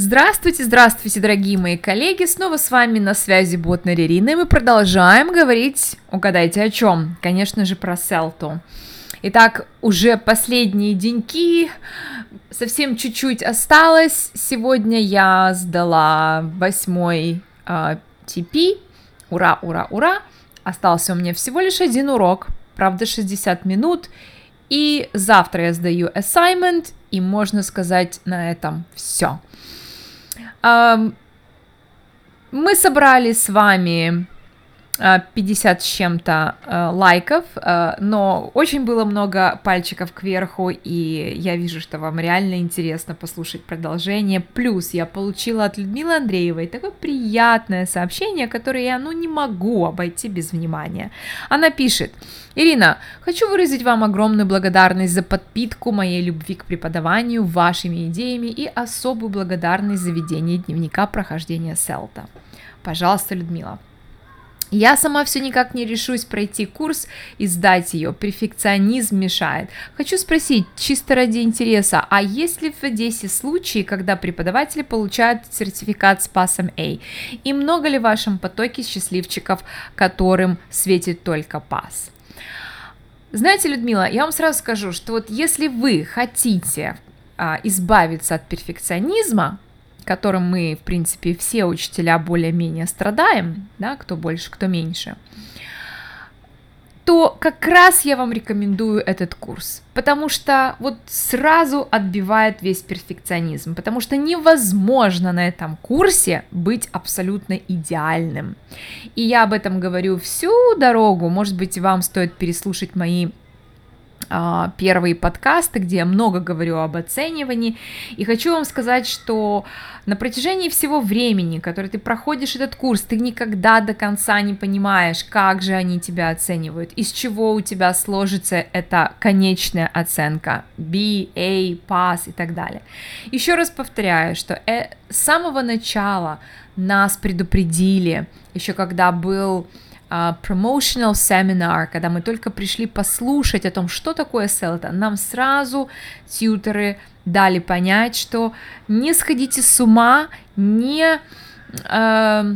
Здравствуйте, здравствуйте, дорогие мои коллеги! Снова с вами на связи Ботнер Ирина, и мы продолжаем говорить, угадайте о чем? Конечно же, про Селту. Итак, уже последние деньки, совсем чуть-чуть осталось. Сегодня я сдала восьмой э. Ура, ура, ура! Остался у меня всего лишь один урок, правда 60 минут. И завтра я сдаю assignment, и можно сказать на этом все. Мы собрали с вами 50 с чем-то э, лайков, э, но очень было много пальчиков кверху, и я вижу, что вам реально интересно послушать продолжение. Плюс я получила от Людмилы Андреевой такое приятное сообщение, которое я, ну, не могу обойти без внимания. Она пишет, Ирина, хочу выразить вам огромную благодарность за подпитку моей любви к преподаванию вашими идеями и особую благодарность за ведение дневника прохождения селта. Пожалуйста, Людмила. Я сама все никак не решусь пройти курс и сдать ее. Перфекционизм мешает. Хочу спросить, чисто ради интереса, а есть ли в Одессе случаи, когда преподаватели получают сертификат с пасом A? И много ли в вашем потоке счастливчиков, которым светит только пас? Знаете, Людмила, я вам сразу скажу, что вот если вы хотите а, избавиться от перфекционизма, которым мы, в принципе, все учителя более-менее страдаем, да, кто больше, кто меньше, то как раз я вам рекомендую этот курс, потому что вот сразу отбивает весь перфекционизм, потому что невозможно на этом курсе быть абсолютно идеальным. И я об этом говорю всю дорогу, может быть, вам стоит переслушать мои первые подкасты, где я много говорю об оценивании. И хочу вам сказать, что на протяжении всего времени, который ты проходишь этот курс, ты никогда до конца не понимаешь, как же они тебя оценивают, из чего у тебя сложится эта конечная оценка B, A, pass и так далее. Еще раз повторяю, что э, с самого начала нас предупредили, еще когда был promotional seminar, когда мы только пришли послушать о том, что такое селта, нам сразу тьютеры дали понять, что не сходите с ума, не, э,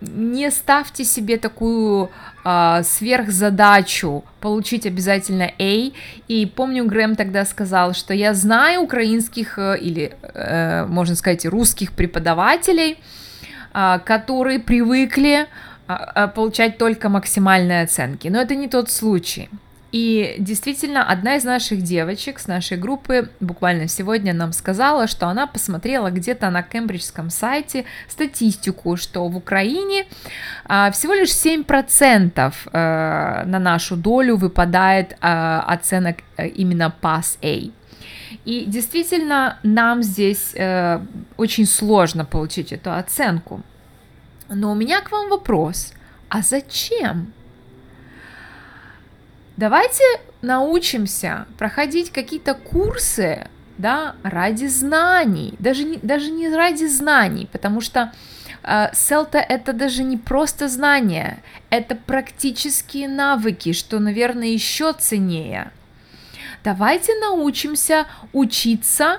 не ставьте себе такую э, сверхзадачу получить обязательно A. И помню, Грэм тогда сказал, что я знаю украинских э, или, э, можно сказать, русских преподавателей, э, которые привыкли а, а, получать только максимальные оценки. Но это не тот случай. И действительно, одна из наших девочек с нашей группы буквально сегодня нам сказала, что она посмотрела где-то на кембриджском сайте статистику, что в Украине а, всего лишь 7% а, на нашу долю выпадает а, оценок а, именно Pass A. И действительно, нам здесь э, очень сложно получить эту оценку. Но у меня к вам вопрос. А зачем? Давайте научимся проходить какие-то курсы, да, ради знаний, даже не, даже не ради знаний, потому что э, селта это даже не просто знания, это практические навыки, что, наверное, еще ценнее. Давайте научимся учиться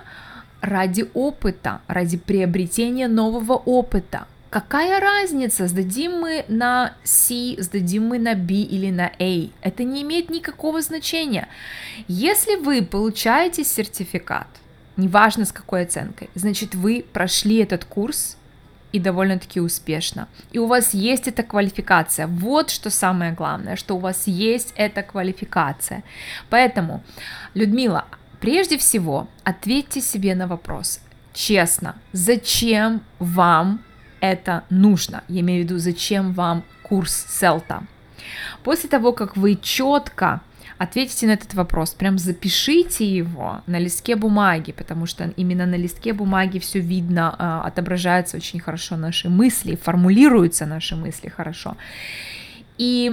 ради опыта, ради приобретения нового опыта. Какая разница, сдадим мы на C, сдадим мы на B или на A? Это не имеет никакого значения. Если вы получаете сертификат, неважно с какой оценкой, значит вы прошли этот курс и довольно-таки успешно. И у вас есть эта квалификация. Вот что самое главное, что у вас есть эта квалификация. Поэтому, Людмила, прежде всего ответьте себе на вопрос, честно, зачем вам это нужно. Я имею в виду, зачем вам курс селта. После того, как вы четко ответите на этот вопрос, прям запишите его на листке бумаги, потому что именно на листке бумаги все видно, а, отображаются очень хорошо наши мысли, формулируются наши мысли хорошо. И,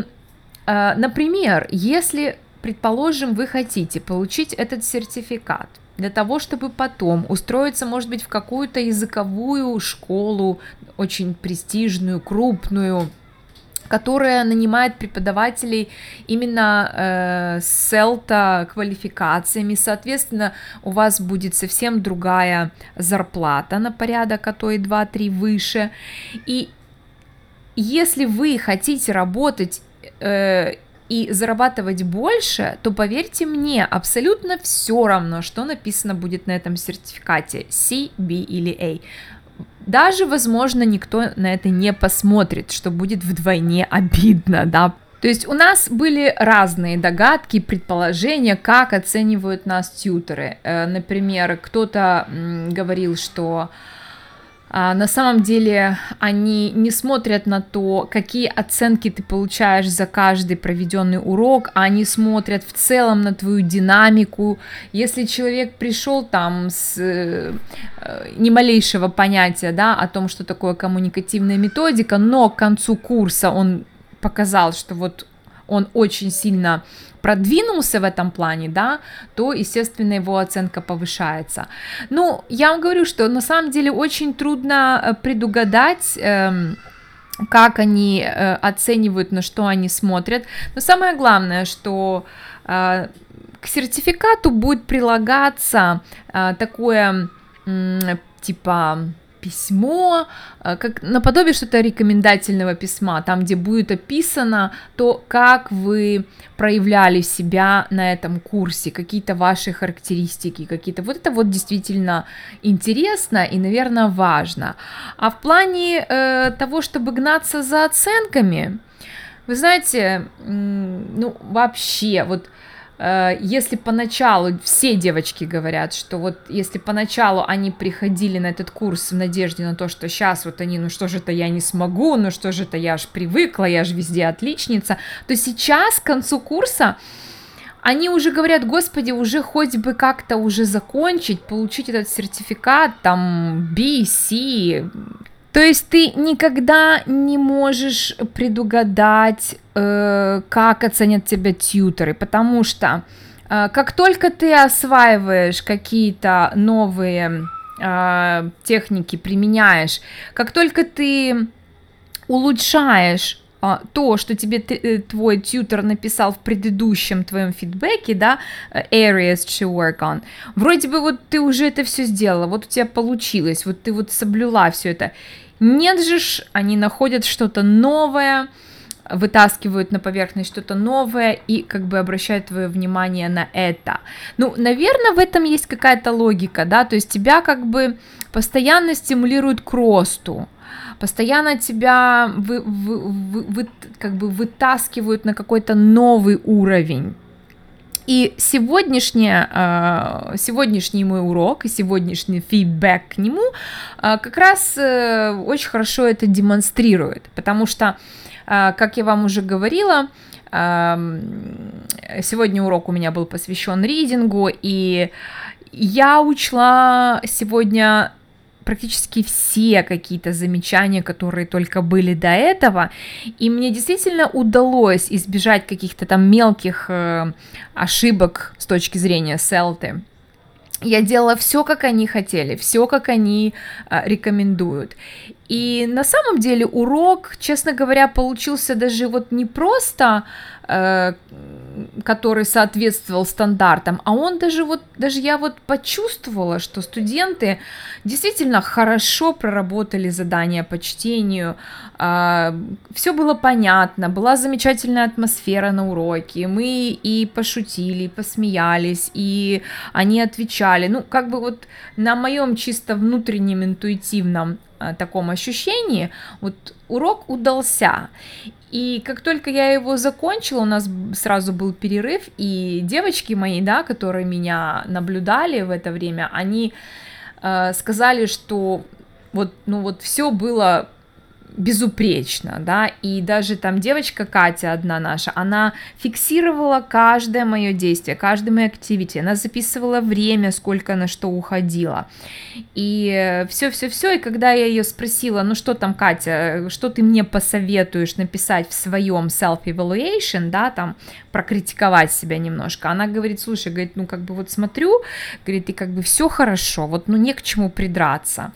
а, например, если, предположим, вы хотите получить этот сертификат, для того, чтобы потом устроиться, может быть, в какую-то языковую школу, очень престижную, крупную, которая нанимает преподавателей именно э, с селта квалификациями, соответственно, у вас будет совсем другая зарплата на порядок, а то и 2-3 выше, и если вы хотите работать э, и зарабатывать больше, то поверьте мне, абсолютно все равно, что написано будет на этом сертификате C, B или A. Даже, возможно, никто на это не посмотрит, что будет вдвойне обидно, да. То есть у нас были разные догадки, предположения, как оценивают нас тьютеры. Э, например, кто-то говорил, что на самом деле они не смотрят на то, какие оценки ты получаешь за каждый проведенный урок, а они смотрят в целом на твою динамику. Если человек пришел там с э, ни малейшего понятия да, о том, что такое коммуникативная методика, но к концу курса он показал, что вот он очень сильно продвинулся в этом плане, да, то, естественно, его оценка повышается. Ну, я вам говорю, что на самом деле очень трудно э, предугадать, эм, как они э, оценивают, на что они смотрят. Но самое главное, что э, к сертификату будет прилагаться э, такое э, типа письмо, э, как наподобие что-то рекомендательного письма, там, где будет описано то, как вы проявляли себя на этом курсе, какие-то ваши характеристики, какие-то... Вот это вот действительно интересно и, наверное, важно. А в плане э, того, чтобы гнаться за оценками, вы знаете, ну, вообще, вот если поначалу все девочки говорят, что вот если поначалу они приходили на этот курс в надежде на то, что сейчас вот они, ну что же это я не смогу, ну что же это я ж привыкла, я же везде отличница, то сейчас к концу курса они уже говорят, господи, уже хоть бы как-то уже закончить, получить этот сертификат, там, B, C, то есть ты никогда не можешь предугадать, э, как оценят тебя тьютеры, потому что э, как только ты осваиваешь какие-то новые э, техники, применяешь, как только ты улучшаешь то, что тебе э, твой тьютер написал в предыдущем твоем фидбэке, да, э, areas to work on, вроде бы вот ты уже это все сделала, вот у тебя получилось, вот ты вот соблюла все это. Нет же, ж, они находят что-то новое, вытаскивают на поверхность что-то новое и как бы обращают твое внимание на это. Ну, наверное, в этом есть какая-то логика, да, то есть тебя как бы постоянно стимулируют к росту, постоянно тебя вы, вы, вы, вы, как бы вытаскивают на какой-то новый уровень. И сегодняшний, а, сегодняшний мой урок и сегодняшний фидбэк к нему а, как раз э, очень хорошо это демонстрирует, потому что, а, как я вам уже говорила, сегодня урок у меня был посвящен ридингу, и я учла сегодня практически все какие-то замечания, которые только были до этого, и мне действительно удалось избежать каких-то там мелких э, ошибок с точки зрения селты. Я делала все, как они хотели, все, как они э, рекомендуют. И на самом деле урок, честно говоря, получился даже вот не просто Э, который соответствовал стандартам, а он даже вот, даже я вот почувствовала, что студенты действительно хорошо проработали задания по чтению, а, все было понятно, была замечательная атмосфера на уроке, мы и пошутили, и посмеялись, и они отвечали, ну, как бы вот на моем чисто внутреннем интуитивном таком ощущении, вот урок удался. И как только я его закончила, у нас сразу был перерыв, и девочки мои, да, которые меня наблюдали в это время, они э, сказали, что вот, ну вот все было безупречно, да, и даже там девочка Катя одна наша, она фиксировала каждое мое действие, каждое мое активити, она записывала время, сколько на что уходила, и все-все-все, и когда я ее спросила, ну что там, Катя, что ты мне посоветуешь написать в своем self-evaluation, да, там, прокритиковать себя немножко, она говорит, слушай, говорит, ну как бы вот смотрю, говорит, и как бы все хорошо, вот, ну не к чему придраться,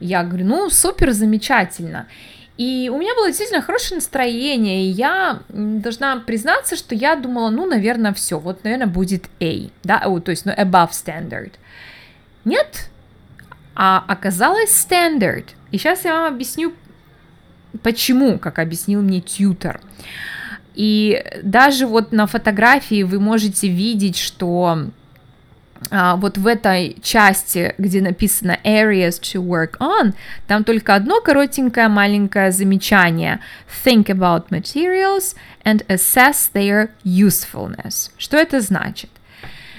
я говорю, ну, супер, замечательно. И у меня было действительно хорошее настроение, и я должна признаться, что я думала, ну, наверное, все, вот, наверное, будет A, да, о, то есть, ну, above standard. Нет, а оказалось standard. И сейчас я вам объясню, почему, как объяснил мне тьютер. И даже вот на фотографии вы можете видеть, что вот в этой части, где написано areas to work on, там только одно коротенькое маленькое замечание. Think about materials and assess their usefulness. Что это значит?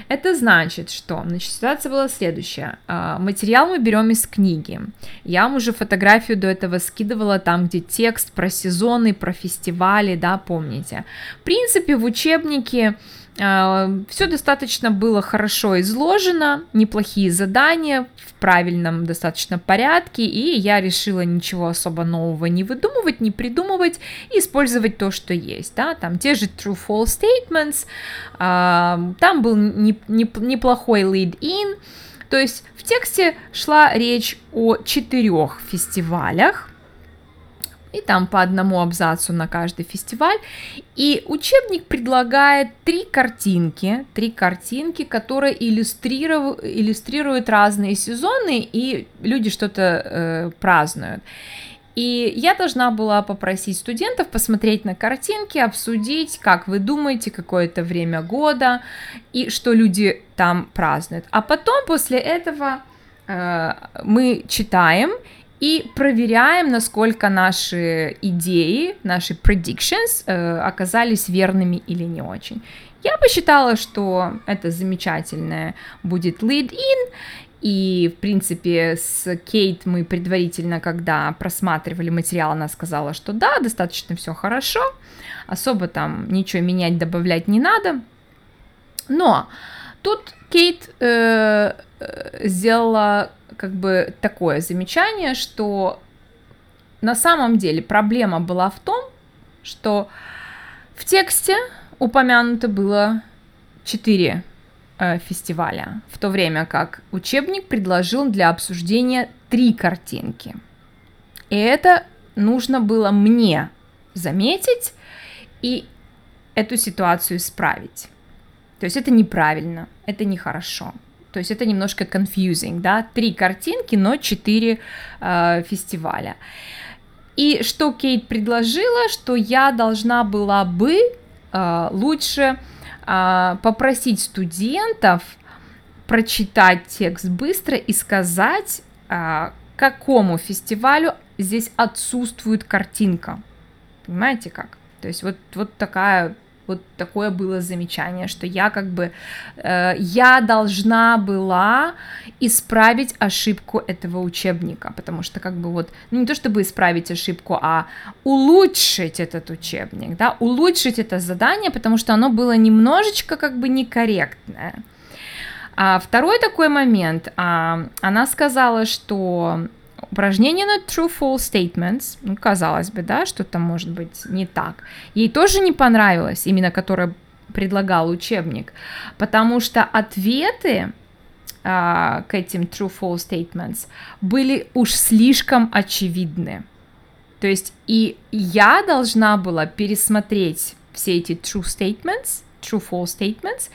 Это значит, что значит, ситуация была следующая. А, материал мы берем из книги. Я вам уже фотографию до этого скидывала там, где текст про сезоны, про фестивали, да, помните. В принципе, в учебнике а, Все достаточно было хорошо изложено, неплохие задания в правильном достаточно порядке, и я решила ничего особо нового не выдумывать, не придумывать, использовать то, что есть, да, там те же true-false statements, а, там был неплохой lead-in, то есть в тексте шла речь о четырех фестивалях, и там по одному абзацу на каждый фестиваль. И учебник предлагает три картинки, три картинки, которые иллюстрируют, иллюстрируют разные сезоны, и люди что-то э, празднуют. И я должна была попросить студентов посмотреть на картинки, обсудить, как вы думаете, какое это время года и что люди там празднуют. А потом после этого э, мы читаем и проверяем, насколько наши идеи, наши predictions э, оказались верными или не очень. Я посчитала, что это замечательное будет lead-in, и, в принципе, с Кейт мы предварительно, когда просматривали материал, она сказала, что да, достаточно все хорошо, особо там ничего менять, добавлять не надо. Но тут Кейт э, э сделала как бы такое замечание, что на самом деле проблема была в том, что в тексте упомянуто было четыре э, фестиваля, в то время как учебник предложил для обсуждения три картинки. И это нужно было мне заметить и эту ситуацию исправить. То есть это неправильно, это нехорошо. То есть это немножко confusing, да, три картинки, но четыре э, фестиваля. И что Кейт предложила, что я должна была бы э, лучше э, попросить студентов прочитать текст быстро и сказать, э, какому фестивалю здесь отсутствует картинка. Понимаете как? То есть вот, вот такая вот такое было замечание, что я как бы, э, я должна была исправить ошибку этого учебника, потому что как бы вот, ну не то чтобы исправить ошибку, а улучшить этот учебник, да, улучшить это задание, потому что оно было немножечко как бы некорректное. А второй такой момент, а, она сказала, что Упражнение на true-false statements, ну, казалось бы, да, что там может быть не так. Ей тоже не понравилось, именно которое предлагал учебник, потому что ответы а, к этим true-false statements были уж слишком очевидны. То есть и я должна была пересмотреть все эти true statements, true-false statements,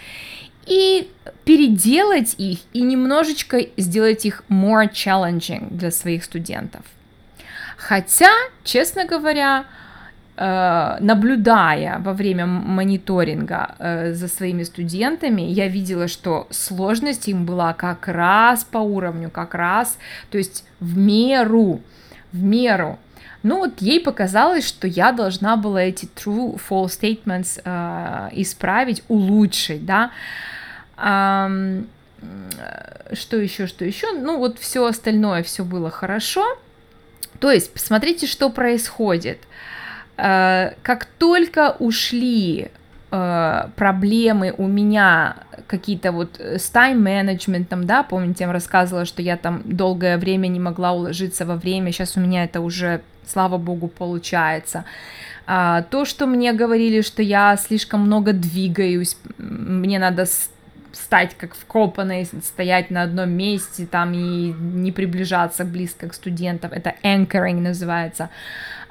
и переделать их и немножечко сделать их more challenging для своих студентов. Хотя, честно говоря, э, наблюдая во время мониторинга э, за своими студентами, я видела, что сложность им была как раз по уровню, как раз, то есть в меру, в меру. Ну вот ей показалось, что я должна была эти true-false statements э, исправить, улучшить, да. что еще, что еще? Ну вот все остальное, все было хорошо. То есть, посмотрите, что происходит. Э, как только ушли э, проблемы у меня какие-то вот с тайм-менеджментом, да, помните, я вам рассказывала, что я там долгое время не могла уложиться во время, сейчас у меня это уже, слава богу, получается. А, то, что мне говорили, что я слишком много двигаюсь, мне надо стать как вкопанной, стоять на одном месте там и не приближаться близко к студентам. Это anchoring называется.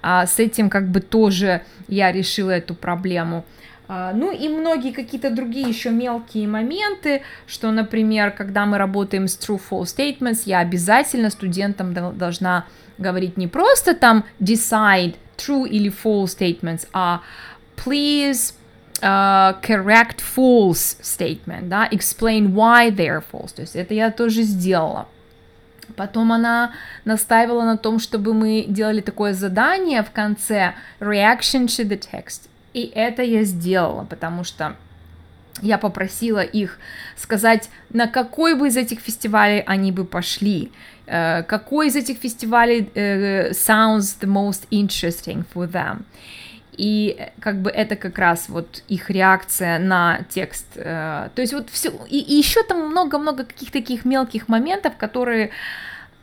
А, с этим как бы тоже я решила эту проблему. А, ну и многие какие-то другие еще мелкие моменты, что, например, когда мы работаем с true-false statements, я обязательно студентам должна говорить не просто там decide true или false statements, а please uh, correct false statement, да, explain why they're false, то есть это я тоже сделала. Потом она настаивала на том, чтобы мы делали такое задание в конце reaction to the text. И это я сделала, потому что я попросила их сказать, на какой бы из этих фестивалей они бы пошли, uh, какой из этих фестивалей uh, sounds the most interesting for them. И как бы это как раз вот их реакция на текст. То есть вот все, и, и еще там много-много каких-то таких мелких моментов, которые,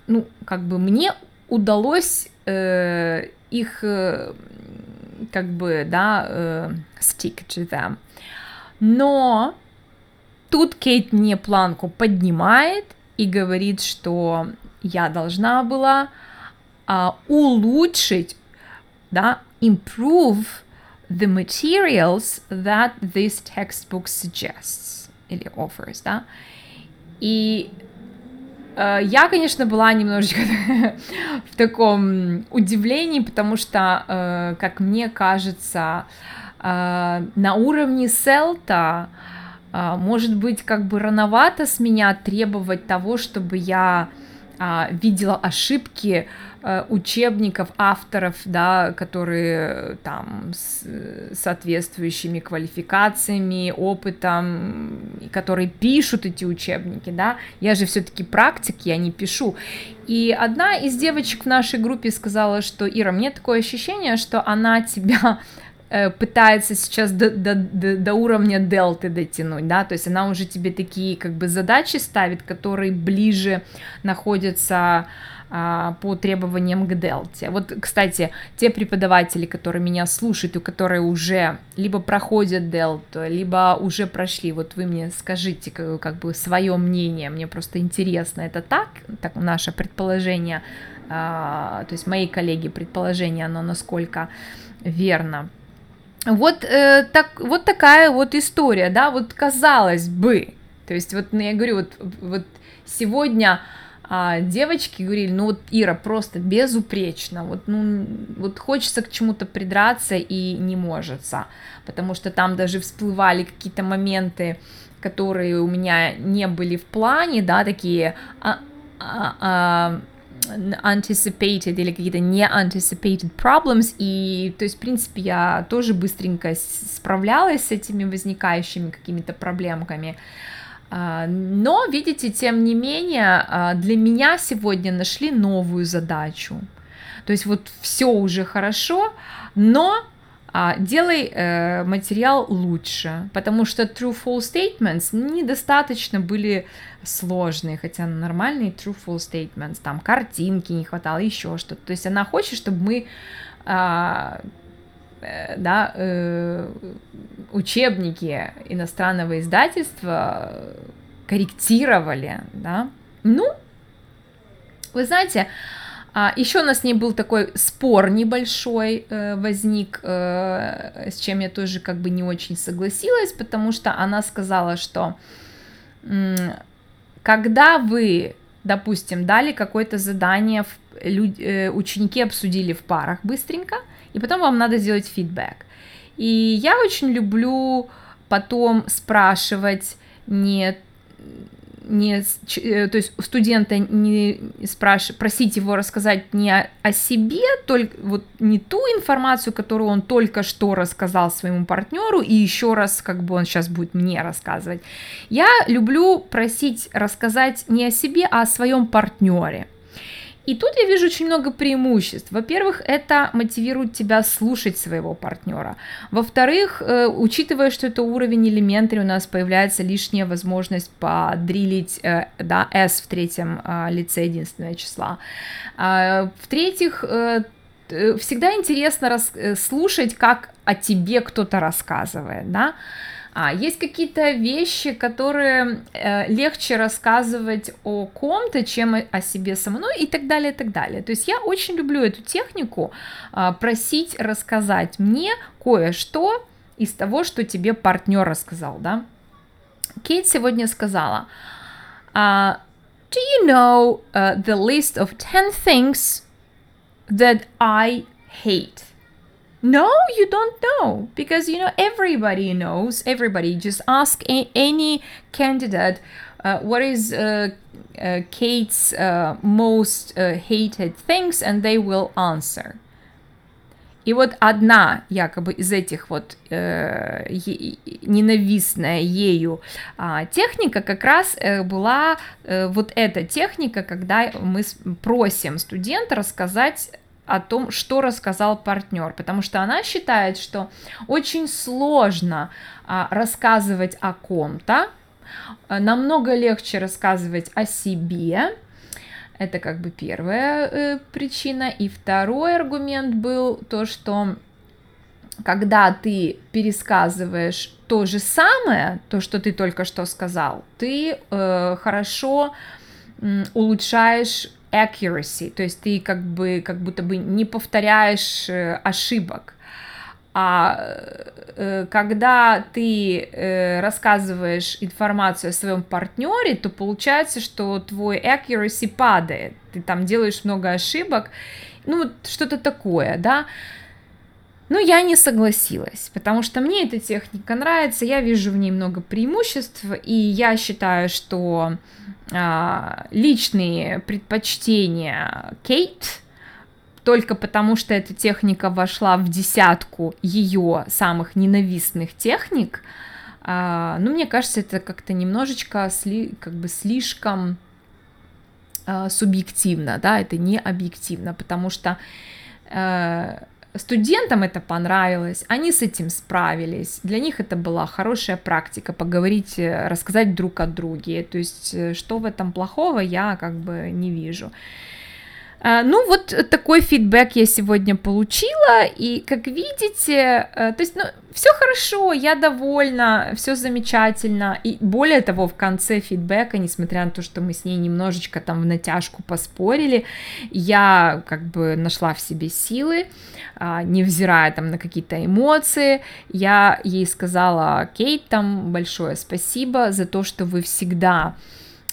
ну, как бы мне удалось их как бы, да, uh, stick to them. Но тут Кейт мне планку поднимает и говорит, что я должна была uh, улучшить, да, improve the materials that this textbook suggests или offers, да. И э, я, конечно, была немножечко в таком удивлении, потому что, э, как мне кажется, э, на уровне селта э, может быть как бы рановато с меня требовать того, чтобы я э, видела ошибки Э, учебников авторов, да, которые там с соответствующими квалификациями, опытом, которые пишут эти учебники, да, я же все-таки практик, я не пишу. И одна из девочек в нашей группе сказала, что Ира, мне такое ощущение, что она тебя э, пытается сейчас до, до, до, до уровня дельты дотянуть, да, то есть она уже тебе такие как бы задачи ставит, которые ближе находятся по требованиям к Делте. Вот, кстати, те преподаватели, которые меня слушают, и которые уже либо проходят Дельту, либо уже прошли, вот вы мне скажите как, как бы свое мнение, мне просто интересно, это так, так наше предположение, а, то есть мои коллеги предположение, оно насколько верно. Вот, э, так, вот такая вот история, да, вот казалось бы, то есть вот ну, я говорю, вот, вот сегодня а девочки говорили, ну вот Ира просто безупречно, вот, ну, вот хочется к чему-то придраться и не может, потому что там даже всплывали какие-то моменты, которые у меня не были в плане, да, такие а, а, а, anticipated или какие-то не anticipated problems, и, то есть, в принципе, я тоже быстренько справлялась с этими возникающими какими-то проблемками, но, видите, тем не менее, а, для меня сегодня нашли новую задачу. То есть вот все уже хорошо, но а, делай э, материал лучше, потому что true-false statements недостаточно были сложные, хотя нормальные true-false statements, там картинки не хватало, еще что-то. То есть она хочет, чтобы мы да, э, учебники иностранного издательства корректировали, да. Ну, вы знаете, а, еще у нас не был такой спор небольшой э, возник, с чем я тоже как бы не очень согласилась, потому что она сказала, что когда вы, допустим, дали какое-то задание, ученики обсудили в парах быстренько, и потом вам надо сделать фидбэк. И я очень люблю потом спрашивать не не, э, то есть студента не спрашивать, просить его рассказать не о, о себе, только вот не ту информацию, которую он только что рассказал своему партнеру, и еще раз, как бы он сейчас будет мне рассказывать. Я люблю просить рассказать не о себе, а о своем партнере. И тут я вижу очень много преимуществ. Во-первых, это мотивирует тебя слушать своего партнера. Во-вторых, э, учитывая, что это уровень элементарь, у нас появляется лишняя возможность подрилить э, да, S в третьем э, лице единственного числа. А, в-третьих, всегда интересно слушать, как о тебе кто-то рассказывает, да, А есть какие-то вещи, которые э, легче рассказывать о ком-то, чем о себе самой и так далее, и так далее. То есть я очень люблю эту технику э, просить рассказать мне кое-что из того, что тебе партнер рассказал, да. Кейт сегодня сказала, uh, Do you know uh, the list of 10 things that I hate? No, you don't know because you know everybody knows. Everybody just ask a- any candidate uh, what is uh, uh, Kate's uh, most uh, hated things, and they will answer. И вот одна якобы из этих вот э, ненавистная ею э, техника как раз э, была э, вот эта техника, когда мы просим студента рассказать о том, что рассказал партнер, потому что она считает, что очень сложно а, рассказывать о ком-то, а, намного легче рассказывать о себе. Это как бы первая э, причина. И второй аргумент был то, что когда ты пересказываешь то же самое, то, что ты только что сказал, ты э, хорошо улучшаешь accuracy, то есть ты как бы как будто бы не повторяешь э, ошибок. А э, когда ты э, рассказываешь информацию о своем партнере, то получается, что твой accuracy падает. Ты там делаешь много ошибок, ну что-то такое, да. Но я не согласилась, потому что мне эта техника нравится, я вижу в ней много преимуществ, и я считаю, что а, личные предпочтения Кейт, только потому что эта техника вошла в десятку ее самых ненавистных техник, а, ну, мне кажется, это как-то немножечко сли, как бы слишком а, субъективно, да, это не объективно, потому что э, Студентам это понравилось, они с этим справились, для них это была хорошая практика поговорить, э, рассказать друг о друге, то есть э, что в этом плохого я как бы не вижу. А, ну, вот такой фидбэк я сегодня получила, и как видите, э, то есть, ну, все хорошо, я довольна, все замечательно, и более того, в конце фидбэка, несмотря на то, что мы с ней немножечко там в натяжку поспорили, я как бы нашла в себе силы, а, невзирая там на какие-то эмоции, я ей сказала, Кейт, там большое спасибо за то, что вы всегда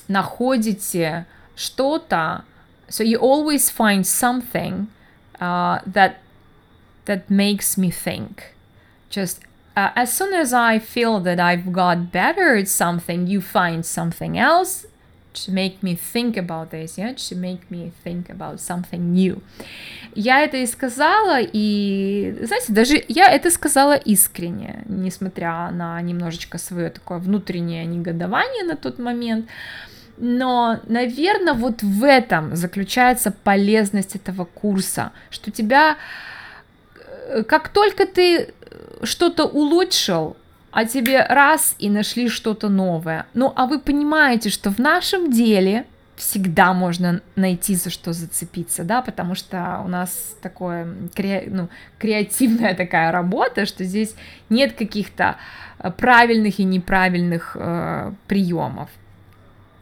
находите что-то, So you always find something uh, that that makes me think. Just uh, as soon as I feel that I've got better at something, you find something else to make me think about this, yeah, to make me think about something new. Я это и сказала, и, знаете, даже я это сказала искренне, несмотря на немножечко свое такое внутреннее негодование на тот момент. Uh, но, наверное, вот в этом заключается полезность этого курса, что тебя, э, как только ты что-то улучшил, а тебе раз и нашли что-то новое. Ну, а вы понимаете, что в нашем деле всегда можно найти за что зацепиться, да, потому что у нас такое ну, креативная такая работа, что здесь нет каких-то э, правильных и неправильных э, приемов.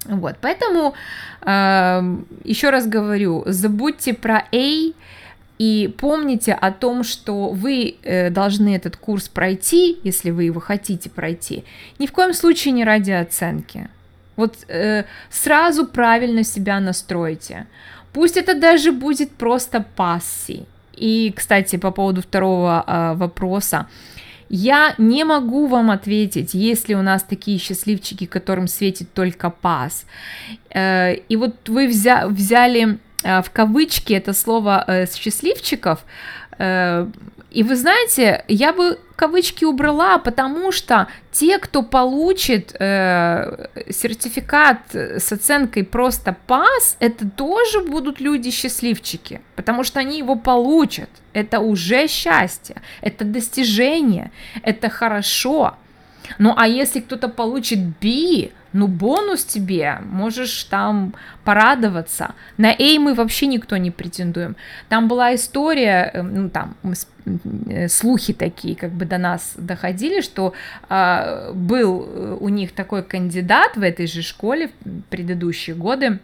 Вот, поэтому э, еще раз говорю, забудьте про A и помните о том, что вы э, должны этот курс пройти, если вы его хотите пройти, ни в коем случае не ради оценки. Вот э, сразу правильно себя настройте. Пусть это даже будет просто пасси. И, кстати, по поводу второго э, вопроса, я не могу вам ответить, если у нас такие счастливчики, которым светит только пас. Э, и вот вы взя взяли э, в кавычки это слово э, счастливчиков, и вы знаете, я бы кавычки убрала, потому что те, кто получит э, сертификат с оценкой просто пас, это тоже будут люди-счастливчики, потому что они его получат. Это уже счастье, это достижение, это хорошо. Ну а если кто-то получит B, ну бонус тебе, можешь там порадоваться. На A мы вообще никто не претендуем. Там была история, э, ну там э, слухи такие как бы до нас доходили, что э, был у них такой кандидат в этой же школе в предыдущие годы,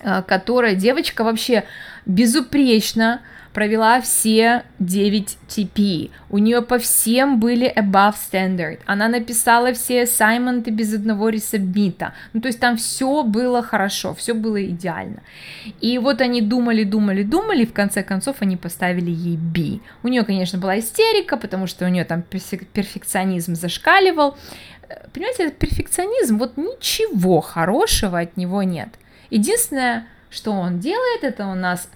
э, которая девочка вообще безупречно провела все 9 TP. У нее по всем были above standard. Она написала все assignment без одного ресабмита. Ну, то есть там все было хорошо, все было идеально. И вот они думали, думали, думали, и в конце концов они поставили ей B. У нее, конечно, была истерика, потому что у нее там перфекционизм зашкаливал. Понимаете, этот перфекционизм, вот ничего хорошего от него нет. Единственное, что он делает, это у нас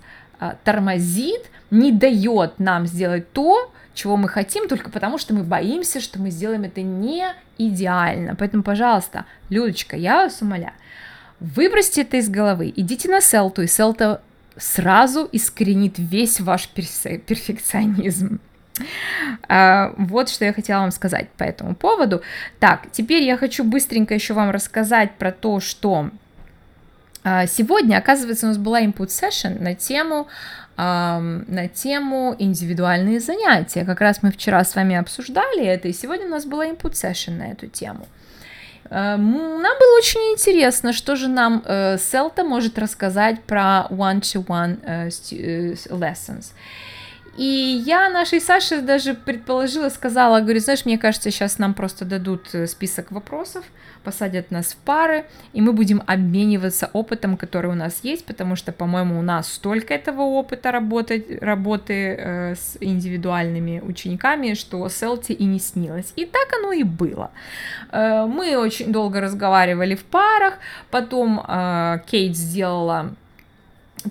тормозит, не дает нам сделать то, чего мы хотим, только потому что мы боимся, что мы сделаем это не идеально. Поэтому, пожалуйста, Людочка, я вас умоляю, выбросьте это из головы, идите на селту, и селта сразу искоренит весь ваш перфекционизм. Uh, вот что я хотела вам сказать по этому поводу. Так, теперь я хочу быстренько еще вам рассказать про то, что а, сегодня, оказывается, у нас была input session на тему на тему индивидуальные занятия. Как раз мы вчера с вами обсуждали это, и сегодня у нас была input session на эту тему. Нам было очень интересно, что же нам э, Селта может рассказать про one-to-one э, э, lessons. И я нашей Саше даже предположила, сказала, говорю, знаешь, мне кажется, сейчас нам просто дадут список вопросов, посадят нас в пары, и мы будем обмениваться опытом, который у нас есть, потому что, по-моему, у нас столько этого опыта работать, работы э, с индивидуальными учениками, что Селти и не снилось. И так оно и было. Э, мы очень долго разговаривали в парах, потом э, Кейт сделала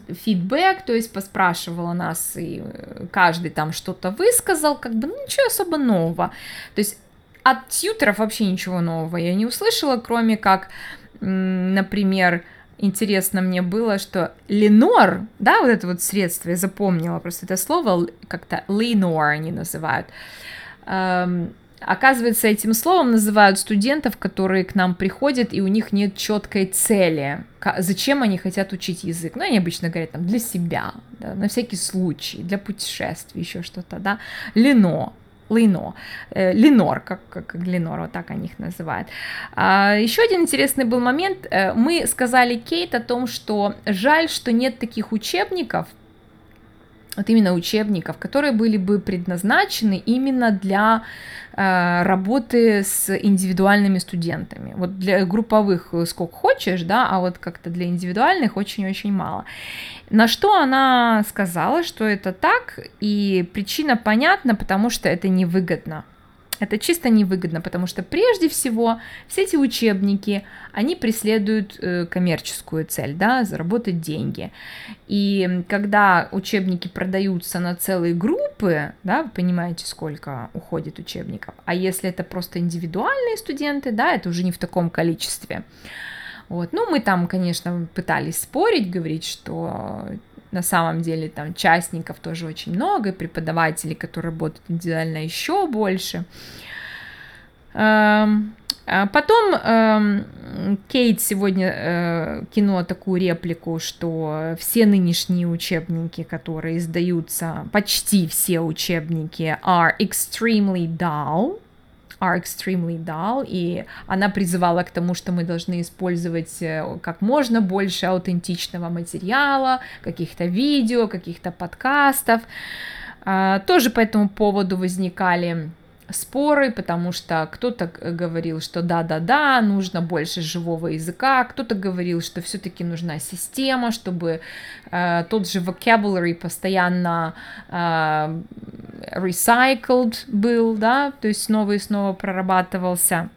фидбэк, то есть поспрашивала нас, и э, каждый там что-то высказал, как бы ну, ничего особо нового. То есть от тьютеров вообще ничего нового я не услышала, кроме как, например, интересно мне было, что Ленор, да, вот это вот средство, я запомнила просто это слово, как-то Ленор они называют, эм, Оказывается, этим словом называют студентов, которые к нам приходят, и у них нет четкой цели, зачем они хотят учить язык. Ну, они обычно говорят там для себя, да, на всякий случай, для путешествий, еще что-то, да. Лино, Лино, э, Ленор, как, как, как Ленор, вот так они их называют. А, еще один интересный был момент. Э, мы сказали Кейт о том, что жаль, что нет таких учебников, вот именно учебников, которые были бы предназначены именно для э, работы с индивидуальными студентами. Вот для групповых э, сколько хочешь, да, а вот как-то для индивидуальных очень-очень мало. На что она сказала, что это так, и причина понятна, потому что это невыгодно. Это чисто невыгодно, потому что прежде всего все эти учебники, они преследуют э, коммерческую цель, да, заработать деньги. И когда учебники продаются на целые группы, да, вы понимаете, сколько уходит учебников. А если это просто индивидуальные студенты, да, это уже не в таком количестве. Вот. Ну, мы там, конечно, пытались спорить, говорить, что на самом деле там частников тоже очень много, и преподавателей, которые работают индивидуально еще больше. Эм, а потом эм, Кейт сегодня э, кинула такую реплику, что все нынешние учебники, которые издаются, почти все учебники, are extremely dull, are extremely dull, и она призывала к тому, что мы должны использовать э, как можно больше аутентичного материала, каких-то видео, каких-то подкастов. А, тоже по этому поводу возникали споры, потому что кто-то говорил, что да-да-да, нужно больше живого языка, кто-то говорил, что все-таки нужна система, чтобы э, тот же vocabulary постоянно э, recycled был, да, то есть снова и снова прорабатывался.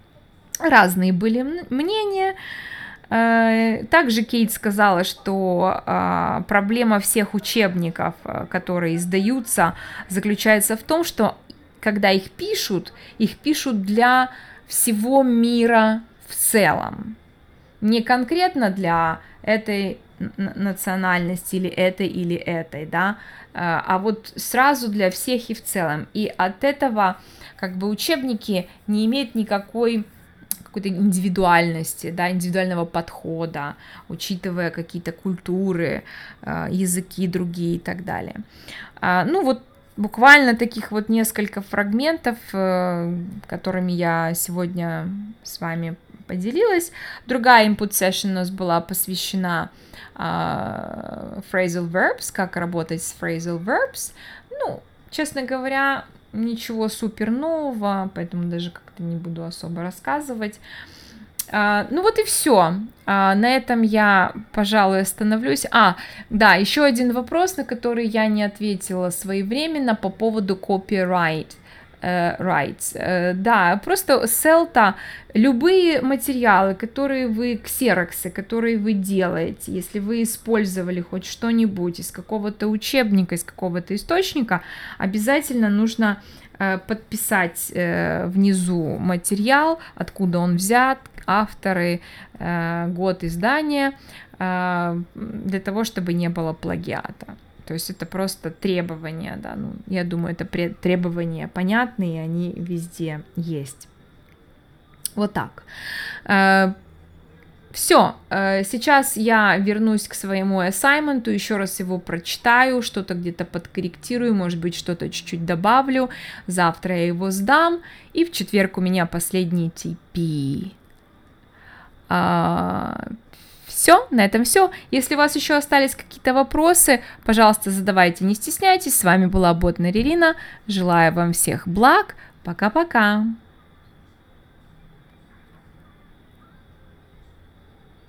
Разные были мнения. Э, также Кейт сказала, что э, проблема всех учебников, э, которые издаются, заключается в том, что когда их пишут, их пишут для всего мира в целом. Не конкретно для этой национальности или этой или этой, да, а, а вот сразу для всех и в целом. И от этого как бы учебники не имеют никакой какой-то индивидуальности, да, индивидуального подхода, учитывая какие-то культуры, а, языки другие и так далее. А, ну вот буквально таких вот несколько фрагментов, э, которыми я сегодня с вами поделилась. Другая input session у нас была посвящена uh, phrasal verbs, как работать с phrasal verbs. Ну, честно говоря, ничего супер нового, поэтому даже как-то не буду особо рассказывать. А, ну вот и все. А, на этом я, пожалуй, остановлюсь. А, да, еще один вопрос, на который я не ответила своевременно по поводу copyright. Uh, rights. Uh, да, просто селта, любые материалы, которые вы, ксероксы, которые вы делаете, если вы использовали хоть что-нибудь из какого-то учебника, из какого-то источника, обязательно нужно подписать внизу материал, откуда он взят, авторы, э, год издания, э, для того, чтобы не было плагиата. То есть это просто требования, да, ну, я думаю, это требования понятные, они везде есть. Вот так. Э, Все, сейчас я вернусь к своему ассайменту, еще раз его прочитаю, что-то где-то подкорректирую, может быть, что-то чуть-чуть добавлю. Завтра я его сдам, и в четверг у меня последний TP. А, все, на этом все. Если у вас еще остались какие-то вопросы, пожалуйста, задавайте, не стесняйтесь. С вами была Ботна Ирина. Желаю вам всех благ. Пока-пока.